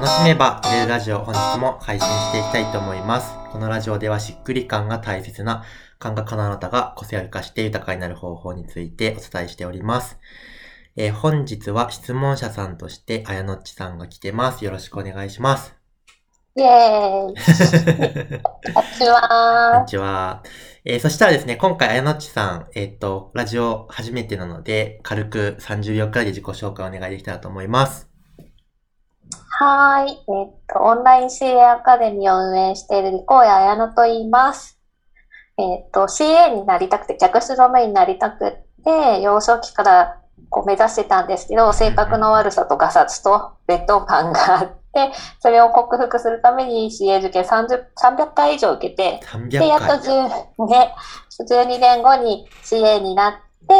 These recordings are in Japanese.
楽しめば売れるラジオ本日も配信していきたいと思います。このラジオではしっくり感が大切な感覚家のあなたが個性を生かして豊かになる方法についてお伝えしております。えー本日は質問者さんとしてあやのっちさんが来てます。よろしくお願いします。イェーイ。こんにちこんはに。ちは。えーそしたらですね、今回、あやのっちさん、えっ、と、ラジオ初めてなので、軽く30秒くらいで自己紹介をお願いできたらと思います。はーい。えっと、オンライン CA アカデミーを運営しているリコーヤ綾乃と言います。えっと、CA になりたくて、客室乗務員になりたくって、幼少期からこう目指してたんですけど、性格の悪さとガサツと劣等感があって、それを克服するために CA 受験30 300回以上受けて、300で、やっと回。10、ね、12年後に CA になって、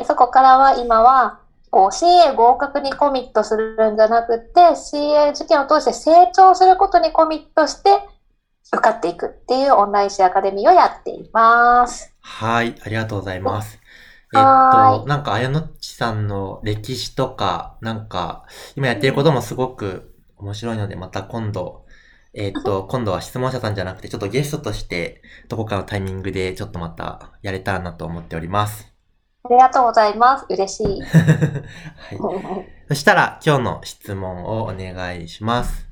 で、そこからは今は、こう CA 合格にコミットするんじゃなくて、CA 受験を通して成長することにコミットして、受かっていくっていうオンライン CA アカデミーをやっています。はい、ありがとうございます。えっと、なんか、あやのっちさんの歴史とか、なんか、今やってることもすごく面白いので、また今度、えっと、今度は質問者さんじゃなくて、ちょっとゲストとして、どこかのタイミングで、ちょっとまたやれたらなと思っております。ありがとうございます。嬉しい。はい。そしたら、今日の質問をお願いします。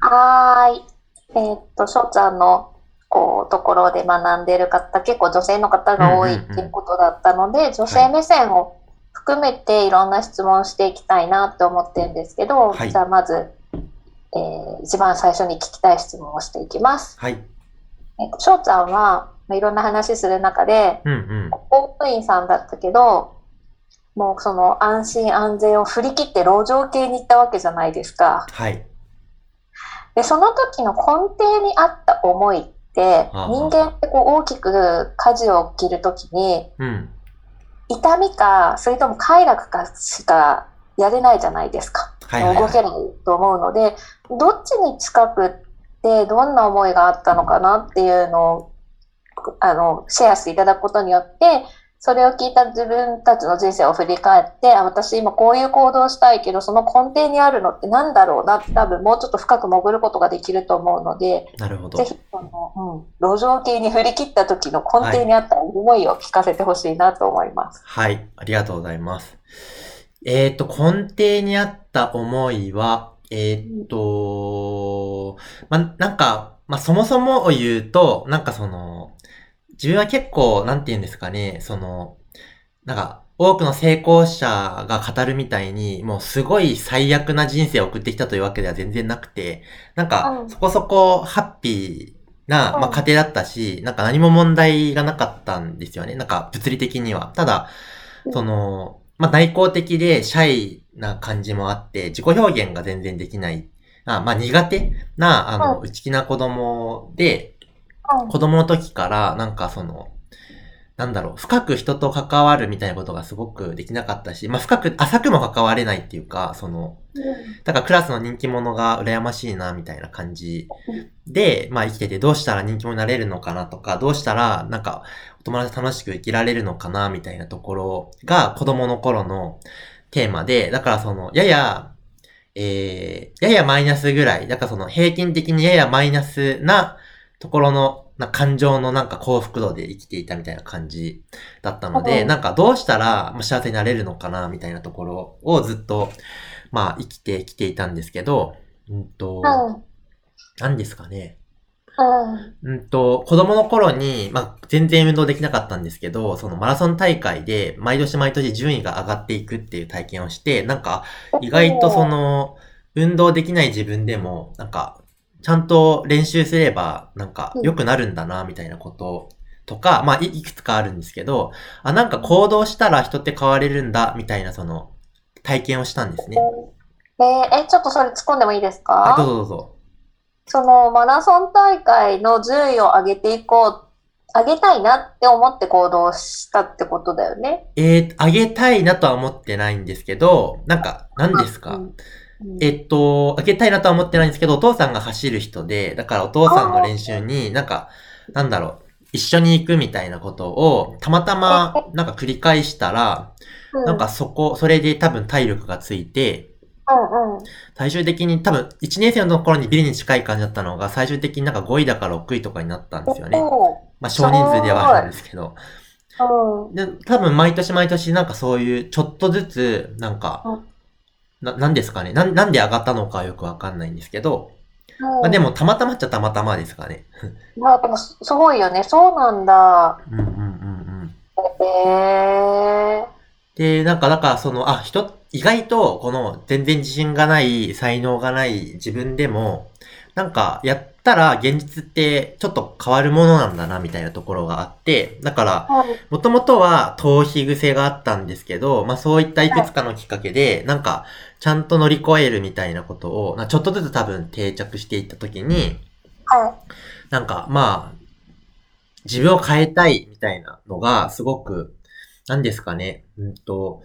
はーい。えーっと、しょうちゃんの、こう、ところで学んでいる方、結構女性の方が多いうんうんうんっていうことだったので、女性目線を含めていろんな質問をしていきたいなって思ってるんですけど、はいじゃあまず、えー一番最初に聞きたい質問をしていきます。はい。えっと、しょうちゃんは、まあいろんな話する中で、うんうん。公務員さんだったけど、もうその安心安全を振り切って路上系に行ったわけじゃないですか。はい。で、その時の根底にあった思いって、人間ってこう大きく舵を切る時に、うん。痛みか、それとも快楽かしかやれないじゃないですか。はいはい、はい。動けないと思うので、どっちに近くってどんな思いがあったのかなっていうのを、あの、シェアしていただくことによって、それを聞いた自分たちの人生を振り返って、あ、私今こういう行動をしたいけど、その根底にあるのってなんだろうなって多分もうちょっと深く潜ることができると思うので、なるほどぜ。ひ、その、うん、路上系に振り切った時の根底にあった思いを聞かせてほしいなと思います。はい、ありがとうございます。えっ、と、根底にあった思いは、えっ、と、ま、なんか、まそもそもを言うと、なんかその、自分は結構、なんて言うんですかね、その、なんか、多くの成功者が語るみたいに、もうすごい最悪な人生を送ってきたというわけでは全然なくて、なんかう、んそこそこハッピーな、まあ、うん家庭だったし、なんか何も問題がなかったんですよね。なんか物理的には。ただ、その、まあ、内向的でシャイな感じもあって、自己表現が全然できない。あまあ、苦手な、あの、う内気な子供で、うん子供の時から、なんかその、なんだろう、深く人と関わるみたいなことがすごくできなかったし、まあ、深く、浅くも関われないっていうか、その、だからクラスの人気者が羨ましいな、みたいな感じで、まあ生きててどうしたら人気者になれるのかなとか、どうしたらなんかお友達と楽しく生きられるのかな、みたいなところが子供の頃のテーマで、だからその、やや、えー、ややマイナスぐらい、だからその平均的にややマイナスなところの、な感情のなんか幸福度で生きていたみたいな感じだったので、うんなんかどうしたらまあ幸せになれるのかな、みたいなところをずっと、まあ生きてきていたんですけど、うんと、うん。何ですかね。うん。うんと、子供の頃に、まあ、全然運動できなかったんですけど、そのマラソン大会で、毎年毎年順位が上がっていくっていう体験をして、なんか、意外とその、運動できない自分でも、なんか、ちゃんと練習すれば、なんか、良くなるんだな、みたいなこととか、まあい、いくつかあるんですけど、あ、なんか行動したら人って変われるんだ、みたいな、その、体験をしたんですね。えーえ、ちょっとそれ突っ込んでもいいですあ、どうかぞどうぞ。そのマラソン大会の順位を上げていこう、上げたいなって思って行動したってことだよね。えー、あげたいなとは思ってないんですけど、なんか、何ですか、うんうんえっと、あげたいなとは思ってないんですけど、お父さんが走る人で、だからお父さんの練習になんか、なんだろう、一緒に行くみたいなことを、たまたま、なんか繰り返したら、うん。なんかそこ、それで多分体力がついて。最終的に多分1年生の頃にビリに近い感じだったのが最終的になんか5位だか6位とかになったんですよね。おまあ少人数ではあるんですけど。で、多分毎年毎年なんかそういうちょっとずつなんかうん、な、なんですかね？なん、なんで上がったのかはよくわかんないんですけど、まあでもたまたまっちゃたまたまですかね。まあでもすすごいよね。そうなんだ。うんうんうんうん。へえ。で、なんか、だから、その、あ、人、意外と、この、全然自信がない、才能がない自分でも、なんか、やったら、現実って、ちょっと変わるものなんだな、みたいなところがあって、だから、はいもともとは、逃避癖があったんですけど、まあ、そういったいくつかのきっかけで、なんか、ちゃんと乗り越えるみたいなことを、なちょっとずつ多分定着していったときに、はい。なんか、まあ、自分を変えたいみたいなのが、すごく、何ですかね、うんと、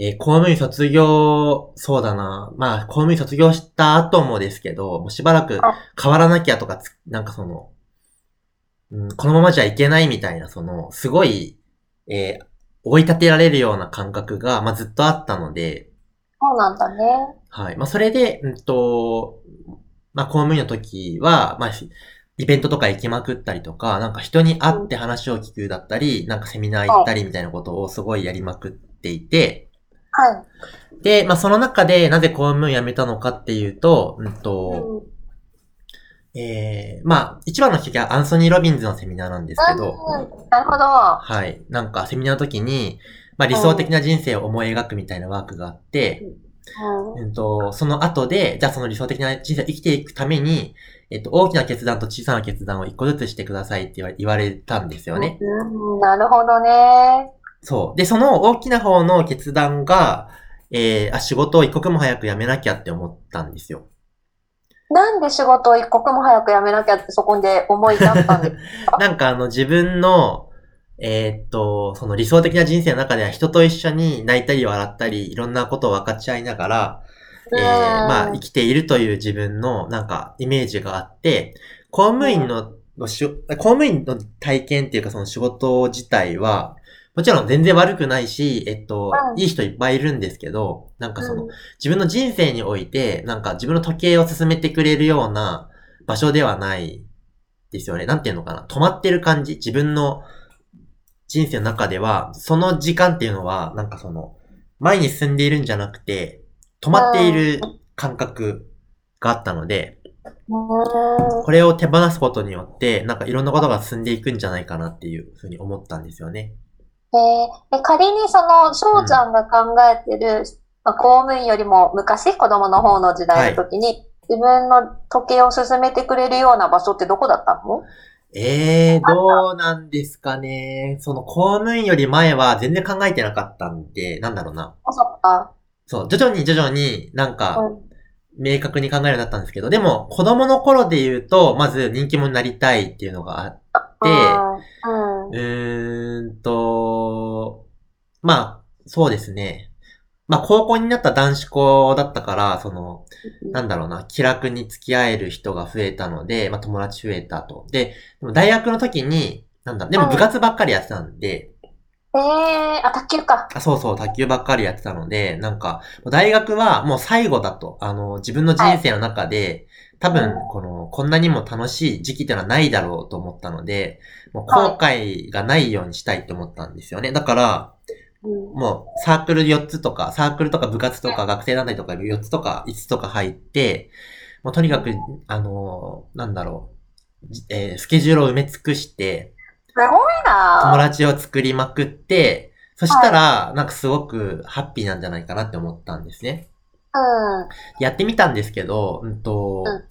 えー公務員卒業、そうだな、まあ、公務員卒業した後もですけど、もうしばらくあ変わらなきゃとかつ、なんかその、うん、このままじゃいけないみたいな、その、すごい、えー追い立てられるような感覚が、まあ、ずっとあったので、そうなんだね。はい。まあ、それで、うんと、まあ、公務員の時は、まあ、しイベントとか行きまくったりとか、なんか人に会って話を聞くだったり、なんかセミナー行ったりみたいなことをすごいやりまくっていて、はい。で、まあ、その中でなぜ公務員辞めたのかっていうと、うんと、うんえー、まあ、一番のきっかけはアンソニー・ロビンズのセミナーなんですけど、うんなるほど。はい。なんかセミナーの時に、まあ、理想的な人生を思い描くみたいなワークがあって、うんうんと、その後で、じゃあその理想的な人生を生きていくために、えっと、大きな決断と小さな決断を一個ずつしてくださいって言われ言われたんですよね。うんなるほどね。そう。で、その大きな方の決断が、えー、あ、仕事を一刻も早く辞めなきゃって思ったんですよ。なんで仕事を一刻も早く辞めなきゃってそこで思い立ったんです なんかあの自分の、えーっと、その理想的な人生の中では人と一緒に泣いたり笑ったり、いろんなことを分かち合いながら、えー、まあ、生きているという自分の、なんか、イメージがあって、公務員の、公務員の体験っていうか、その仕事自体は、もちろん全然悪くないし、えっと、うんいい人いっぱいいるんですけど、なんかその、うん自分の人生において、なんか自分の時計を進めてくれるような場所ではないですよね。なんていうのかな。止まってる感じ。自分の人生の中では、その時間っていうのは、なんかその、前に進んでいるんじゃなくて、止まっている感覚があったので、うんこれを手放すことによって、なんかいろんなことが進んでいくんじゃないかなっていうふうに思ったんですよね。えーで仮にその翔ちゃんが考えてる、まあ、公務員よりも昔子供の方の時代の時に、自分の時計を進めてくれるような場所ってどこだったの？えー、どうなんですかね。その公務員より前は全然考えてなかったんで、なんだろうな。あ、そっか。そう、徐々に徐々になんか、うん明確に考えるようになったんですけど、でも、子供の頃で言うと、まず人気者になりたいっていうのがあって、うーんと、まあ、そうですね。まあ、高校になった男子校だったから、その、なんだろうな、気楽に付き合える人が増えたので、まあ、友達増えたと。で、でも大学の時に、なんだ、でも部活ばっかりやってたんで、ええあ、卓球か。あそうそう、卓球ばっかりやってたので、なんか、大学はもう最後だと、あの、自分の人生の中で、多分、この、こんなにも楽しい時期ってのはないだろうと思ったので、もう後悔がないようにしたいって思ったんですよね。だから、うんもうサークル4つとか、サークルとか部活とか学生団体とか4つとか5つとか入って、もうとにかく、あの、なんだろう、じえースケジュールを埋め尽くして、すごい友な。達を作りまくって、そしたら、なんかすごくハッピーなんじゃないかなって思ったんですね。うん。やってみたんですけど、うんと、うん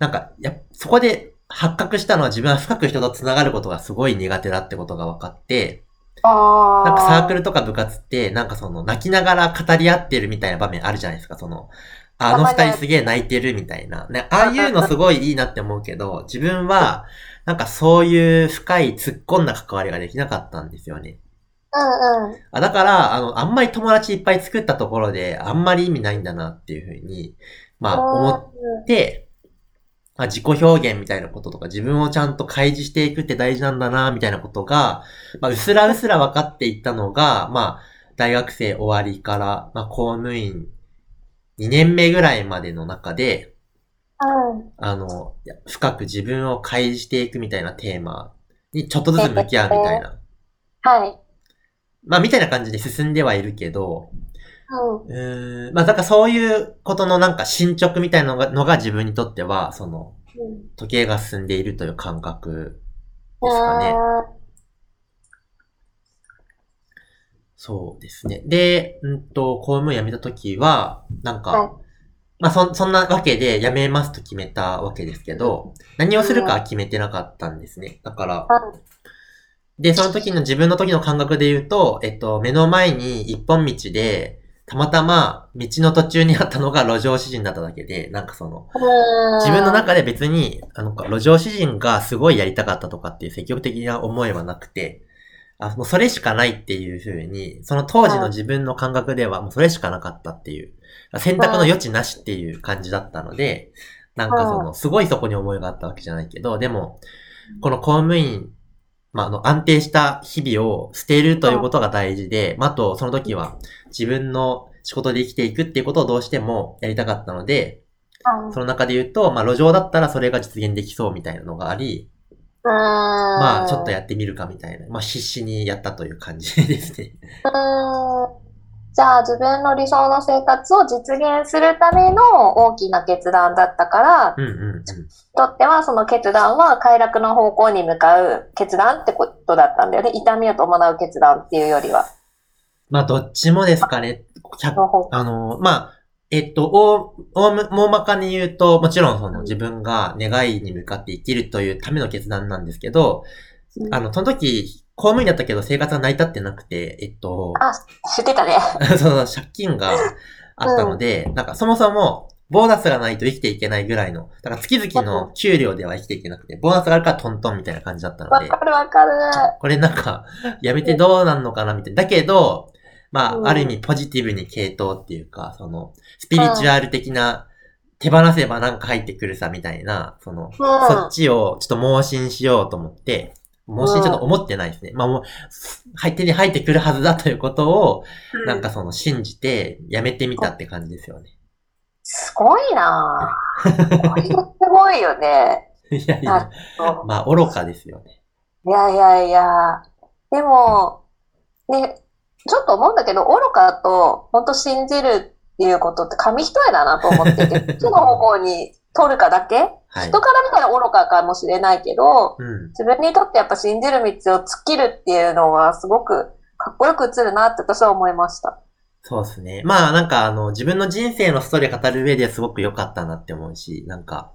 なんか、や、そこで発覚したのは自分は深く人と繋がることがすごい苦手だってことが分かって。なんかサークルとか部活って、なんかその泣きながら語り合ってるみたいな場面あるじゃないですか、その、あの二人すげえ泣いてるみたいな。ね、ああいうのすごいいいなって思うけど、自分は、なんかそういう深い突っ込んだ関わりができなかったんですよね。うんうん。あだから、あの、あんまり友達いっぱい作ったところで、あんまり意味ないんだなっていうふうに、まあ、思って、まあ、自己表現みたいなこととか、自分をちゃんと開示していくって大事なんだな、みたいなことが、まあ、うすらうすら分かっていったのが、まあ、大学生終わりから、まあ、公務員2年目ぐらいまでの中で、うん。あの、深く自分を開示していくみたいなテーマにちょっとずつ向き合うみたいな。はい。まあ、みたいな感じで進んではいるけど、うん。まあ、だからそういうことのなんか進捗みたいなのがのが自分にとっては、その、時計が進んでいるという感覚ですかね。そうですね。で、うんと、公務員辞めた時は、なんか、はいまあそ、そんなわけで辞めますと決めたわけですけど、何をするかは決めてなかったんですね。だから、はいで、その時の自分の時の感覚で言うと、えっと、目の前に一本道で、たまたま道の途中にあったのが路上詩人だっただけで、なんかその、自分の中で別に、あの、路上詩人がすごいやりたかったとかっていう積極的な思いはなくて、あ、もうそれしかないっていう風に、その当時の自分の感覚ではもうそれしかなかったっていう、選択の余地なしっていう感じだったので、なんかその、すごいそこに思いがあったわけじゃないけど、でも、この公務員、まあ、あの、安定した日々を捨てるということが大事で、まあ、あと、その時は自分の仕事で生きていくっていうことをどうしてもやりたかったので、その中で言うと、まあ、路上だったらそれが実現できそうみたいなのがあり、ままあ、ちょっとやってみるかみたいな、まあ、必死にやったという感じですね。じゃあ自分の理想の生活を実現するための大きな決断だったから、うんうんうん。とってはその決断は快楽の方向に向かう決断ってことだったんだよね。痛みを伴う決断っていうよりは。まあ、どっちもですかね。100の方あの、まあ、えっと、大、大まかに言うと、もちろんその自分が願いに向かって生きるというための決断なんですけど、あの、その時、公務員だったけど生活が成り立ってなくて、えっと、あ、知ってたね。そうそう、借金があったので、なんかそもそも、ボーナスがないと生きていけないぐらいの、だから月々の給料では生きていけなくて、ボーナスがあるからトントンみたいな感じだったので、わかるわかる。これなんか、やめてどうなんのかなみたいな。だけど、まうんあ、ある意味ポジティブに系統っていうか、その、スピリチュアル的な、手放せばなんか入ってくるさみたいな、その、うんそっちをちょっと盲信しようと思って、盲信ちょっと思ってないですね。まあもう、はい、手に入ってくるはずだということを、なんかその信じてやめてみたって感じですよね。すごいなぁ。すごいよね。いやいや、まあ愚かですよね。いやいやいや。でも、ね、ちょっと思うんだけど、愚かと本当信じるっていうことって紙一重だなと思ってて、どの方向に取るかだけ、はい人。から見たら愚かかもしれないけど、うん。自分にとってやっぱ信じる道を突っ切るっていうのはすごくかっこよく映るなって私は思いました。そうですね。まあなんかあの、自分の人生のストーリーを語る上ではすごく良かったなって思うし、なんか、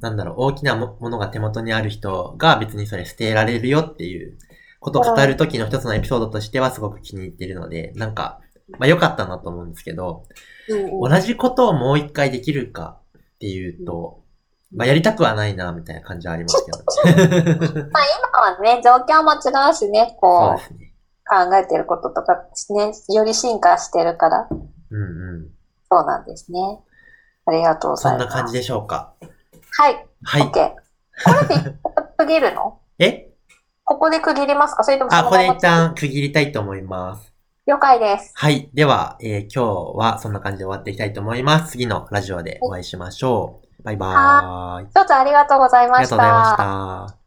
なんだろう、大きなもものが手元にある人が別にそれ捨てられるよっていうことを語る時の一つのエピソードとしてはすごく気に入ってるので、なんか、まあ良かったなと思うんですけど、うん同じことをもう一回できるかっていうと、まあやりたくはないな、みたいな感じはありますけど。まあ今はね、状況も違うしね、こうですね。考えてることとかね、より進化してるから、うんうん。そうなんですね。ありがとうございます。そんな感じでしょうか。はい。はい。OK。これで区切るの？え？ここで区切りますか？それともあ、これそのまま一旦区切りたいと思います。了解です。はい。では、えー今日はそんな感じで終わっていきたいと思います。次のラジオでお会いしましょう。バイバーイ。一つありがとうございありましがとうございまたし。た。